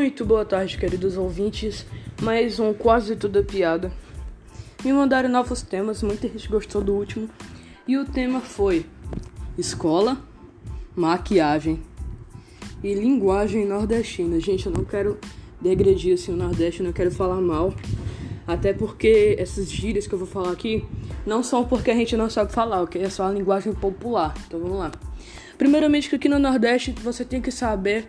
Muito boa tarde, queridos ouvintes. Mais um quase tudo piada. Me mandaram novos temas, muita gente gostou do último. E o tema foi escola, maquiagem e linguagem nordestina. Gente, eu não quero degredir assim o Nordeste, não quero falar mal. Até porque essas gírias que eu vou falar aqui não são porque a gente não sabe falar, ok? É só a linguagem popular. Então vamos lá. Primeiramente que aqui no Nordeste você tem que saber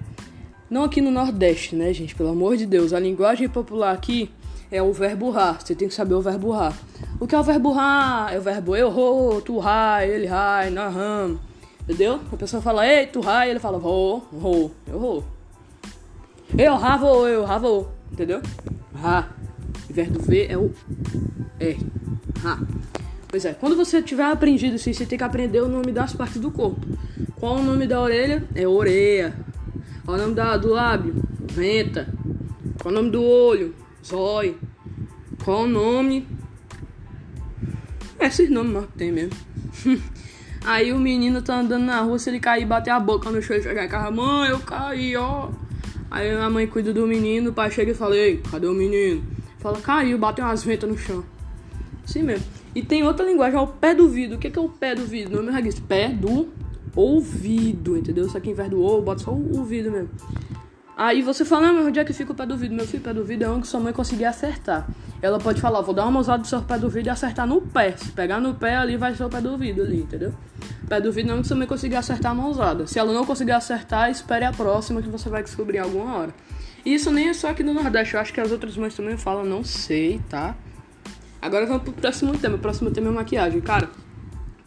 não aqui no Nordeste, né, gente? Pelo amor de Deus. A linguagem popular aqui é o verbo rar. Você tem que saber o verbo rar. O que é o verbo rar? É o verbo eu, ro, tu, rai, ele, rai, naham. Entendeu? A pessoa fala, ei, tu, rai, ele fala, ro, ro, eu, ro. Eu, ra, vou, eu, ra, vou. Entendeu? Ra. O verbo V é o é. Ra. Pois é, quando você tiver aprendido isso, você tem que aprender o nome das partes do corpo. Qual o nome da orelha? É orelha. Qual o nome da, do lábio? Venta. Qual o nome do olho? Zóio. Qual o nome? Esses nomes mais que tem mesmo. Aí o menino tá andando na rua, se ele cair, bater a boca no chão e chegar em casa, mãe, eu caí, ó. Aí a mãe cuida do menino, o pai chega e fala, ei, cadê o menino? Fala, caiu, bateu umas ventas no chão. Assim mesmo. E tem outra linguagem, é o pé do vidro. O que é, que é o pé do vidro? Não é meu Pé do ouvido, entendeu? Só que em vez do ou, bota só o ouvido mesmo. Aí você fala, ah, mas onde é que fica o pé do vidro? Meu filho, o pé do vidro é onde sua mãe conseguir acertar. Ela pode falar, vou dar uma mãozada do seu pé do vidro e acertar no pé. Se pegar no pé, ali vai ser o pé do vidro ali, entendeu? Pé do vidro é onde sua mãe conseguir acertar a mãozada. Se ela não conseguir acertar, espere a próxima que você vai descobrir alguma hora. E isso nem é só aqui no Nordeste, eu acho que as outras mães também falam, não sei, tá? Agora vamos pro próximo tema. O próximo tema é maquiagem. Cara,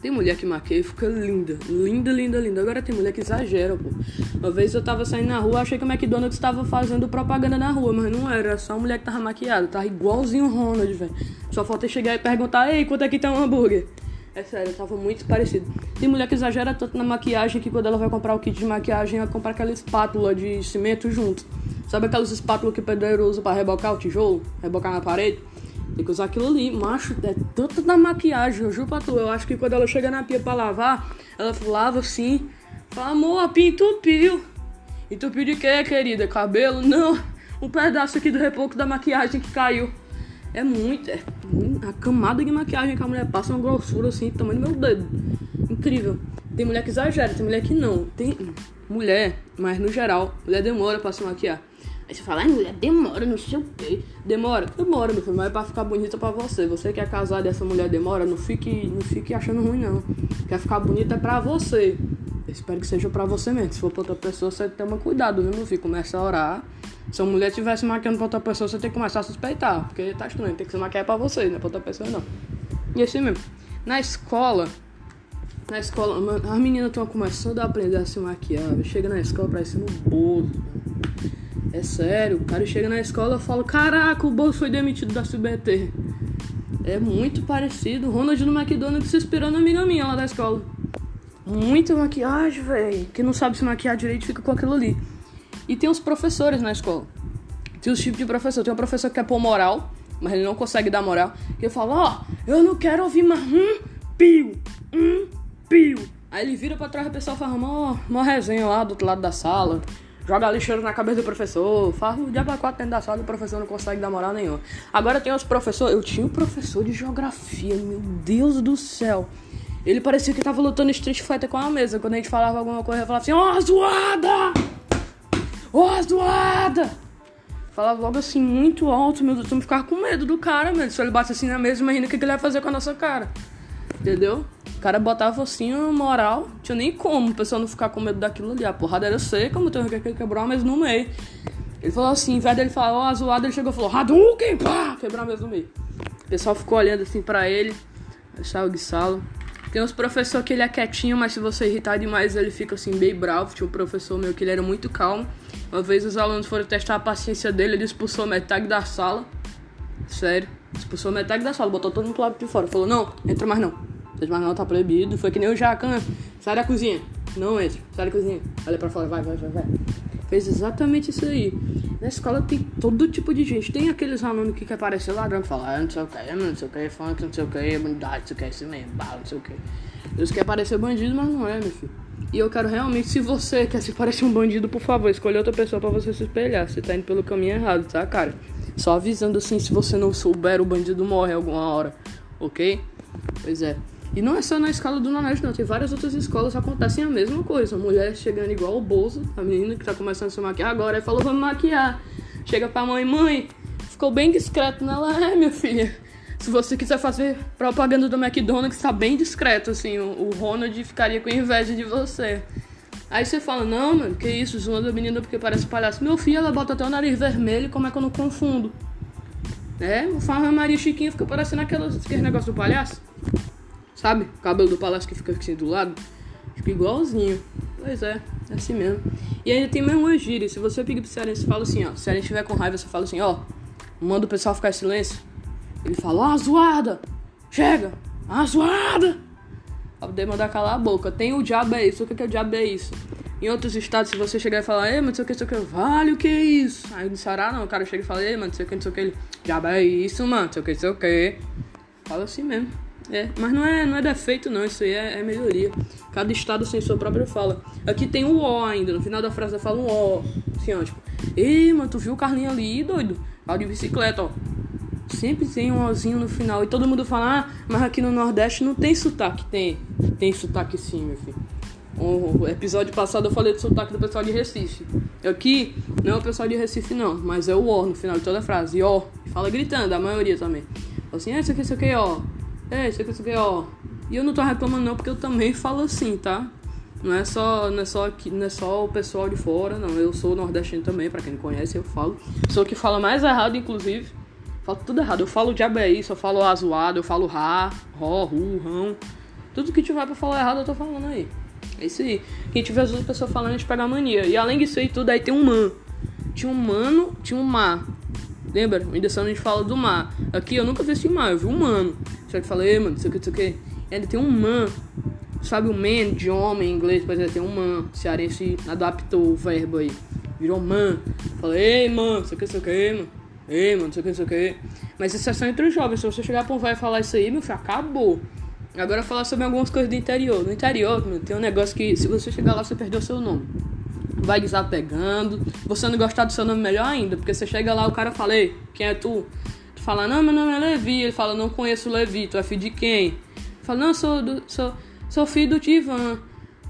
tem mulher que maquia e fica linda. Linda, linda, linda. Agora tem mulher que exagera, pô. Uma vez eu tava saindo na rua, achei que o McDonald's tava fazendo propaganda na rua, mas não era. Só uma mulher que tava maquiada. Tava igualzinho o Ronald, velho. Só falta chegar e perguntar, ei, quanto é que tá um hambúrguer? É sério, tava muito parecido. Tem mulher que exagera tanto na maquiagem que quando ela vai comprar o kit de maquiagem, ela compra aquela espátula de cimento junto. Sabe aquelas espátulas que o pedreiro usa pra rebocar o tijolo? Rebocar na parede? Tem que usar aquilo ali. Macho, é tanto da maquiagem, eu juro pra tu. Eu acho que quando ela chega na pia pra lavar, ela lava assim. Fala, amor, a pia entupiu. Entupiu de quê, querida? Cabelo? Não. Um pedaço aqui do repouco da maquiagem que caiu. É muito, é a camada de maquiagem que a mulher passa uma grossura assim, tamanho do meu dedo. Incrível. Tem mulher que exagera, tem mulher que não. Tem mulher, mas no geral, mulher demora pra se maquiar. Aí você fala, ai mulher, demora, não sei o quê. Demora? Demora, meu filho, mas é pra ficar bonita pra você. Você que é casado e essa mulher demora, não fique, não fique achando ruim, não. Quer ficar bonita é pra você. Eu espero que seja pra você mesmo. Se for pra outra pessoa, você tem que cuidado, viu, meu filho? Começa a orar. Se a mulher estivesse maquiando pra outra pessoa, você tem que começar a suspeitar. Porque tá estranho, tem que se maquiar pra você, não é pra outra pessoa, não. E assim mesmo. Na escola, na escola, as meninas estão começando a aprender a se maquiar. Chega na escola parecendo um bolo. É sério, o cara chega na escola e fala: Caraca, o Bozo foi demitido da SBT. É muito parecido. Ronald no McDonald's inspirou na amiga minha lá da escola. Muita maquiagem, velho. Quem não sabe se maquiar direito fica com aquilo ali. E tem os professores na escola. Tem os tipos de professor. Tem um professor que quer pôr moral, mas ele não consegue dar moral. Que fala: Ó, oh, eu não quero ouvir mais um pio, um pio. Aí ele vira pra trás e o pessoal fala: Mó, mó resenha lá do outro lado da sala joga lixeiro na cabeça do professor, faz o diabo quatro dentro da sala o professor não consegue dar moral nenhuma. Agora tem os professores. Eu tinha um professor de geografia, meu Deus do céu. Ele parecia que tava lutando Street Fighter com a mesa. Quando a gente falava alguma coisa, ele falava assim: Ó, oh, zoada! Ó, oh, zoada! Falava logo assim, muito alto, meu Deus. Eu ficava com medo do cara, mano. Se ele bate assim na mesa, imagina o que ele ia fazer com a nossa cara. Entendeu? O cara botava assim moral, tinha nem como o pessoal não ficar com medo daquilo ali. A porrada era seca, o teve que quebrar a mesa no meio. Ele falou assim, dele falar, ó, oh, zoado, ele chegou e falou, Hadouken, pá! Quebrar a mesa no meio. O pessoal ficou olhando assim pra ele, saiu de sala. Tem uns professores que ele é quietinho, mas se você irritar demais, ele fica assim, bem bravo. Tinha um professor meu que ele era muito calmo. Uma vez os alunos foram testar a paciência dele, ele expulsou metade da sala. Sério, expulsou metade da sala, botou todo mundo pro lado de fora. Falou, não, entra mais não. Seus mais não tá proibido. Foi que nem o Jacan. Sai da cozinha. Não entra. Sai da cozinha. Olha pra fora. Vai, vai, vai, vai. Fez exatamente isso aí. Na escola tem todo tipo de gente. Tem aqueles alunos que quer parecer ladrão que fala, ah, não sei o que, não sei o que, funk, não sei o que, bandidade, não sei o que, mesmo, bala, não sei o que. Eles querem parecer bandido, mas não é, meu filho. E eu quero realmente, se você quer se parecer um bandido, por favor, escolha outra pessoa para você se espelhar. Você tá indo pelo caminho errado, tá, cara? Só avisando assim, se você não souber, o bandido morre alguma hora, ok? Pois é. E não é só na escola do Nordeste, não. Tem várias outras escolas que acontecem a mesma coisa. Mulher chegando igual o Bozo, a menina que tá começando a se maquiar agora, aí falou, vamos maquiar. Chega pra mãe, mãe, ficou bem discreto nela. É, minha filha, se você quiser fazer propaganda do McDonald's, tá bem discreto, assim. O, Ronald ficaria com inveja de você. Aí você fala, não, mano, que isso, zoando a menina porque parece palhaço. Meu filho, ela bota até o nariz vermelho, como é que eu não confundo? É, o Farra Maria Chiquinha fica parecendo aquele negócio do palhaço. Sabe? O cabelo do palhaço que fica assim do lado. Fica igualzinho. Pois é, é assim mesmo. E ainda tem mais uma gíria. Se você pedir pro Cearense, fala assim, ó. Se Cearense estiver com raiva, você fala assim, ó. Manda o pessoal ficar em silêncio. Ele fala, ah, zoada! Chega! Ah, zoada! Pra poder mandar calar a boca. Tem o diabo é isso. O que é o diabo é isso? Em outros estados, se você chegar e falar, ei, mano, não sei o que, não sei o que, vale o que é isso? Aí no Ceará, não, o cara chega e fala, ei, mano, não sei o que, não sei o que, ele, diabo é isso, mano, não sei o que, não sei o que. Fala assim mesmo. É, mas não é, não é defeito, não, isso aí é, é melhoria. Cada estado tem sua própria fala. Aqui tem o O ainda, no final da frase fala um O. Assim, ó, tipo, ei, mano, tu viu o Carlinho ali, doido? Lá de bicicleta, ó. Sempre tem um ozinho no final. E todo mundo fala, ah, mas aqui no Nordeste não tem sotaque. Tem, tem sotaque sim, meu filho. O episódio passado eu falei do sotaque do pessoal de Recife. Aqui não é o pessoal de Recife, não, mas é o O no final de toda a frase. E ó, fala gritando, a maioria também. Fala assim, ah, isso aqui, isso aqui, ó. É, isso aqui, isso aqui, ó. E eu não tô reclamando, não, porque eu também falo assim, tá? Não é só, não é só, aqui, não é só o pessoal de fora, não. Eu sou nordestino também, pra quem não conhece, eu falo. Sou o que fala mais errado, inclusive. Falo tudo errado. Eu falo diabo é isso, eu falo azoado, eu falo ra, ró, ru, rão. Tudo que tiver pra falar errado, eu tô falando aí. É isso aí. Quem tiver as outras pessoas falando, a gente pega a mania. E além disso aí tudo, aí tem um man. Tinha um mano, tinha um mar. Lembra? Em Indeção a gente fala do mar. Aqui eu nunca vi esse mar, eu vi um mano. Só que falei, mano, não sei o que, não sei o que. Ele tem um man. Sabe o man de homem em inglês? Pois é, tem um man. O cearense adaptou o verbo aí. Virou man. Falei, ei, mano, não sei o que, não sei o que, mano. Ei, mano, não sei o que, não sei o que. Mas isso é só entre os jovens. Se você chegar pra um velho falar isso aí, meu filho, acabou. Agora falar sobre algumas coisas do interior. No interior, meu, tem um negócio que se você chegar lá, você perdeu seu nome. Vai desapegando. Você não gostar do seu nome melhor ainda. Porque você chega lá, o cara fala, ei, quem é tu? Fala, não, meu nome é Levi. Ele fala, não conheço o Levi. Tu é filho de quem? Fala, não, sou, do, sou, sou filho do Ivan.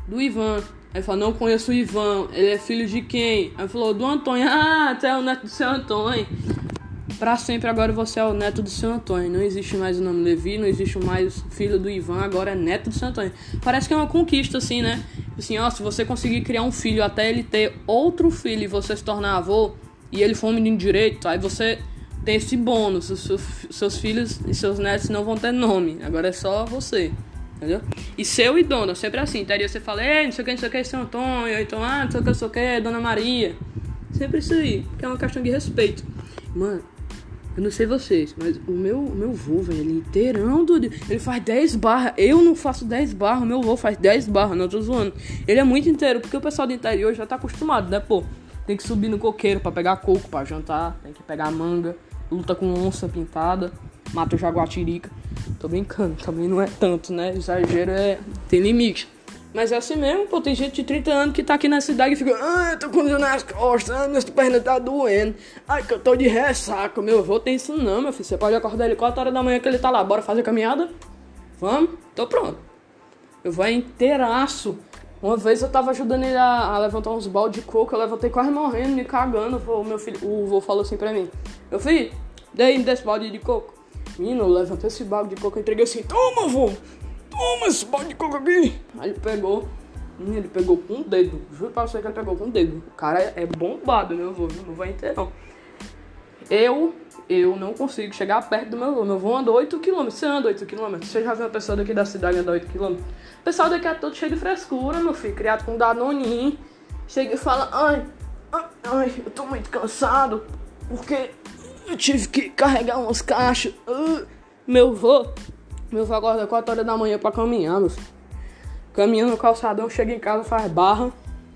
Do Ivan. Aí fala, não conheço o Ivan. Ele é filho de quem? Aí falou, do Antônio. Ah, tu é o neto do seu Antônio. Pra sempre agora você é o neto do seu Antônio. Não existe mais o nome Levi, não existe mais filho do Ivan, agora é neto do seu Antônio. Parece que é uma conquista, assim, né? Assim, ó, se você conseguir criar um filho até ele ter outro filho e você se tornar avô, e ele for um menino direito, aí você tem esse bônus. Seus, seus filhos e seus netos não vão ter nome. Agora é só você. Entendeu? E seu e dona, sempre assim. Interior você fala, ei, não sei o que, não sei o que, seu Antônio. Então, ah, não sei o que, não sei o que, Dona Maria. Sempre isso aí. Que é uma questão de respeito. Mano, eu não sei vocês, mas o meu, meu vô, velho, ele inteirão, do, ele faz 10 barras. Eu não faço 10 barras, meu vô faz 10 barras, não tô zoando. Ele é muito inteiro, porque o pessoal do interior já tá acostumado, né, pô? Tem que subir no coqueiro para pegar coco, para jantar, tem que pegar manga, luta com onça pintada, mata o jaguatirica. Tô brincando, também não é tanto, né? Exagero é. tem limite. Mas é assim mesmo, pô. Tem gente de 30 anos que tá aqui na cidade e fica, ah, eu tô com dor nas costas, ah, minhas pernas tá doendo. Ai, que eu tô de ressaca. Meu avô tem isso não, meu filho. Você pode acordar ele 4 horas da manhã que ele tá lá. Bora fazer caminhada? Vamos? Tô pronto. Eu vou inteiraço. Uma vez eu tava ajudando ele a, a levantar uns balde de coco, eu levantei quase morrendo, me cagando. O meu filho, o vô falou assim pra mim: Meu filho, dei desse balde de coco. Menino, eu levantei esse balde de coco entreguei assim: Toma, vô! Toma esse balde de coco aqui. Aí ele pegou. Ele pegou com o dedo. Juro pra você que ele pegou com o dedo. O cara é bombado, meu avô. Não vai inteiro. Eu, eu não consigo chegar perto do meu avô. Meu avô anda 8km. Você anda 8km? Você já viu uma pessoa daqui da cidade andar 8km? O pessoal daqui é todo cheio de frescura, meu filho. Criado com danoninho. Chega e fala, ai, ai, ai, eu tô muito cansado. Porque eu tive que carregar umas caixas. Uh, meu avô meu avô acorda 4 horas da manhã pra caminhar, meu filho. Caminhando no calçadão, chega em casa, faz barra,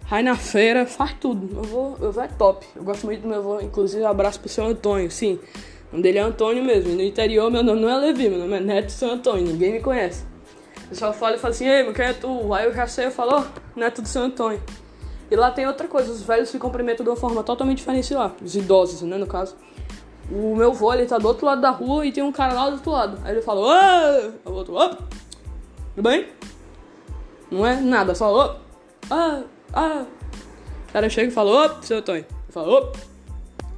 vai na feira, faz tudo. Meu avô, meu avô é top. Eu gosto muito do meu avô, inclusive abraço pro seu Antônio, sim. O nome dele é Antônio mesmo. E no interior meu nome não é Levi, meu nome é Neto Seu Antônio, ninguém me conhece. O pessoal fala e fala assim, ei, quem é tu? Aí eu já sei, eu falo, oh, neto do Seu Antônio. E lá tem outra coisa, os velhos se cumprimentam de uma forma totalmente diferente lá, os idosos, né, no caso. O meu vô, ele tá do outro lado da rua e tem um cara lá do outro lado. Aí ele fala, ô! O outro, ô! Tudo bem? Não é nada, só ô! Ah! Ah! O cara chega e fala, ô, seu. Ele fala, ô!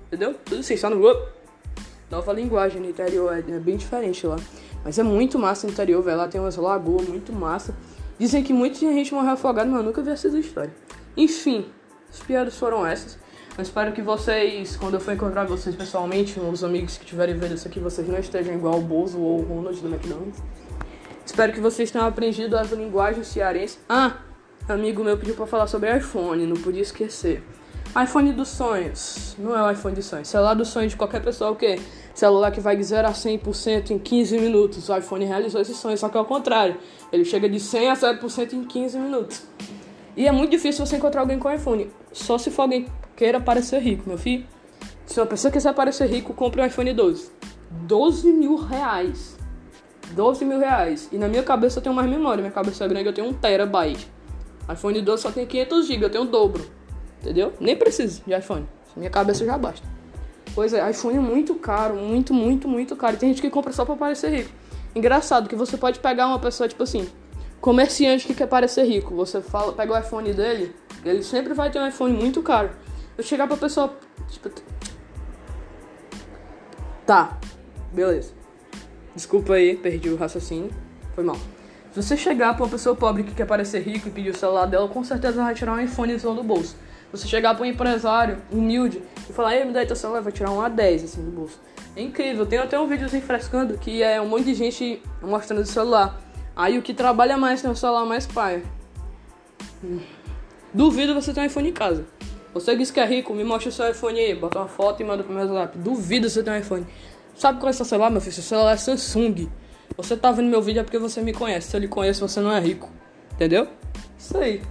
Entendeu? Tudo assim, só no ô! Nova linguagem no interior, é, é bem diferente lá. Mas é muito massa no interior, velho. Lá tem umas lagoas muito massa. Dizem que muita gente morreu afogada, mas eu nunca vi essa história. Enfim, as piadas foram essas. Eu espero que vocês, quando eu for encontrar vocês pessoalmente, os amigos que tiverem vendo isso aqui, vocês não estejam igual o Bozo ou o Ronald do McDonald's. Espero que vocês tenham aprendido as linguagens cearense. Ah, amigo meu pediu para falar sobre iPhone, não podia esquecer. iPhone dos sonhos. Não é o iPhone dos sonhos. Celular dos sonhos de qualquer pessoa, o quê? Celular que vai de 0 a 100% em 15 minutos. O iPhone realizou esse sonho, só que é o contrário. Ele chega de 100 a 0% em 15 minutos. E é muito difícil você encontrar alguém com iPhone. Só se for alguém queira parecer rico, meu filho. Se uma pessoa quiser parecer rico, compre um iPhone 12. 12 mil reais. 12 mil reais. E na minha cabeça eu tenho mais memória. Minha cabeça é grande, eu tenho 1 terabyte. iPhone 12 só tem 500 GB, eu tenho o dobro. Entendeu? Nem preciso de iPhone. Minha cabeça já basta. Pois é, iPhone é muito caro, muito, muito, muito caro. E tem gente que compra só pra parecer rico. Engraçado que você pode pegar uma pessoa, tipo assim, comerciante que quer parecer rico. Você fala, pega o iPhone dele, ele sempre vai ter um iPhone muito caro. Eu chegar pra pessoa, tipo. Tá, beleza. Desculpa aí, perdi o raciocínio. Foi mal. Se você chegar pra uma pessoa pobre que quer parecer rico e pedir o celular dela, com certeza vai tirar um iPhone do bolso. Você chegar pra um empresário humilde e falar, ei, me dá teu celular, vai tirar um A10 assim do bolso. É incrível, tem até um videozinho frescando que é um monte de gente mostrando o celular. Aí o que trabalha mais tem um celular mais pai. Duvido você ter um iPhone em casa. Você diz que é rico, me mostra o seu iPhone aí, bota uma foto e manda pro meu zap. Duvido você ter um iPhone. Sabe qual é seu celular, meu filho? Seu celular é Samsung. Você tá vendo meu vídeo é porque você me conhece. Se eu lhe conheço, você não é rico. Entendeu? Isso aí.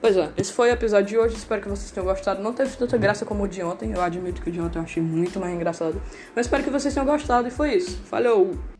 Pois é, esse foi o episódio de hoje. Espero que vocês tenham gostado. Não teve tanta graça como o de ontem. Eu admito que o de ontem eu achei muito mais engraçado. Mas espero que vocês tenham gostado. E foi isso. Falou!